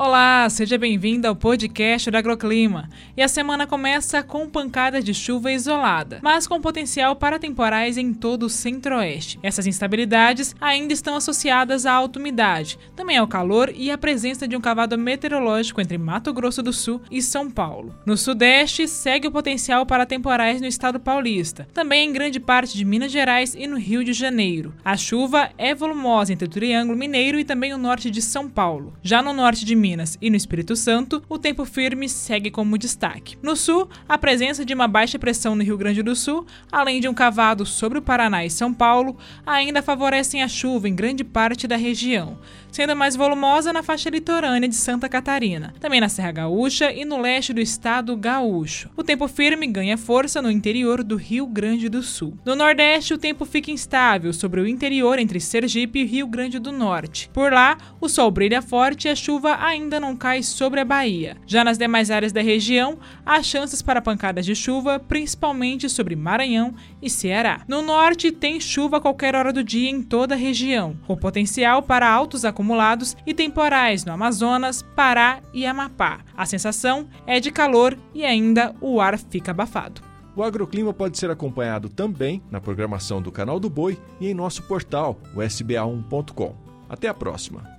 Olá, seja bem-vindo ao podcast do Agroclima. E a semana começa com pancadas de chuva isolada, mas com potencial para temporais em todo o centro-oeste. Essas instabilidades ainda estão associadas à alta umidade, também ao calor e à presença de um cavado meteorológico entre Mato Grosso do Sul e São Paulo. No sudeste, segue o potencial para temporais no estado paulista, também em grande parte de Minas Gerais e no Rio de Janeiro. A chuva é volumosa entre o Triângulo Mineiro e também o norte de São Paulo. Já no norte de Minas, Minas e no Espírito Santo, o tempo firme segue como destaque. No sul, a presença de uma baixa pressão no Rio Grande do Sul, além de um cavado sobre o Paraná e São Paulo, ainda favorecem a chuva em grande parte da região, sendo mais volumosa na faixa litorânea de Santa Catarina, também na Serra Gaúcha e no leste do estado gaúcho. O tempo firme ganha força no interior do Rio Grande do Sul. No nordeste, o tempo fica instável sobre o interior entre Sergipe e Rio Grande do Norte. Por lá, o sol brilha forte e a chuva ainda ainda não cai sobre a Bahia. Já nas demais áreas da região, há chances para pancadas de chuva, principalmente sobre Maranhão e Ceará. No norte, tem chuva a qualquer hora do dia em toda a região, com potencial para altos acumulados e temporais no Amazonas, Pará e Amapá. A sensação é de calor e ainda o ar fica abafado. O agroclima pode ser acompanhado também na programação do Canal do Boi e em nosso portal, o sba1.com. Até a próxima!